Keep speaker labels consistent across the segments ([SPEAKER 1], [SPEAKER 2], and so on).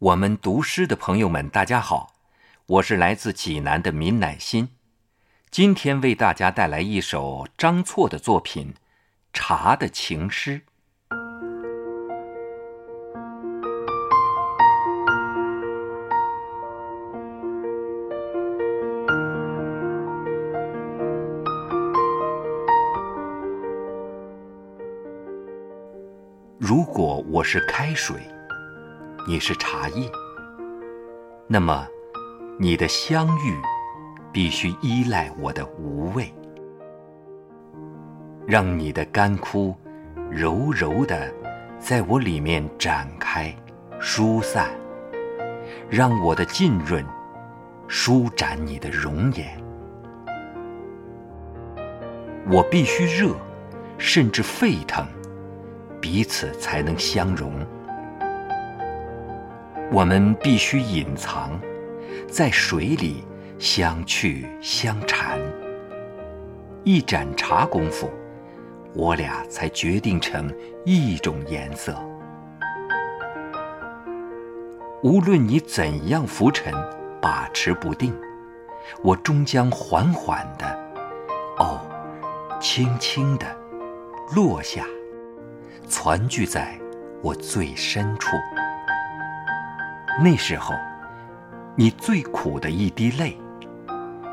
[SPEAKER 1] 我们读诗的朋友们，大家好，我是来自济南的闵乃馨，今天为大家带来一首张错的作品《茶的情诗》。如果我是开水。你是茶叶，那么你的香郁必须依赖我的无味，让你的干枯柔柔的在我里面展开疏散，让我的浸润舒展你的容颜。我必须热，甚至沸腾，彼此才能相融。我们必须隐藏，在水里相去相缠。一盏茶功夫，我俩才决定成一种颜色。无论你怎样浮沉，把持不定，我终将缓缓的，哦，轻轻的落下，攒聚在我最深处。那时候，你最苦的一滴泪，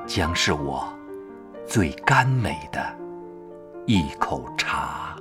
[SPEAKER 1] 将是我最甘美的一口茶。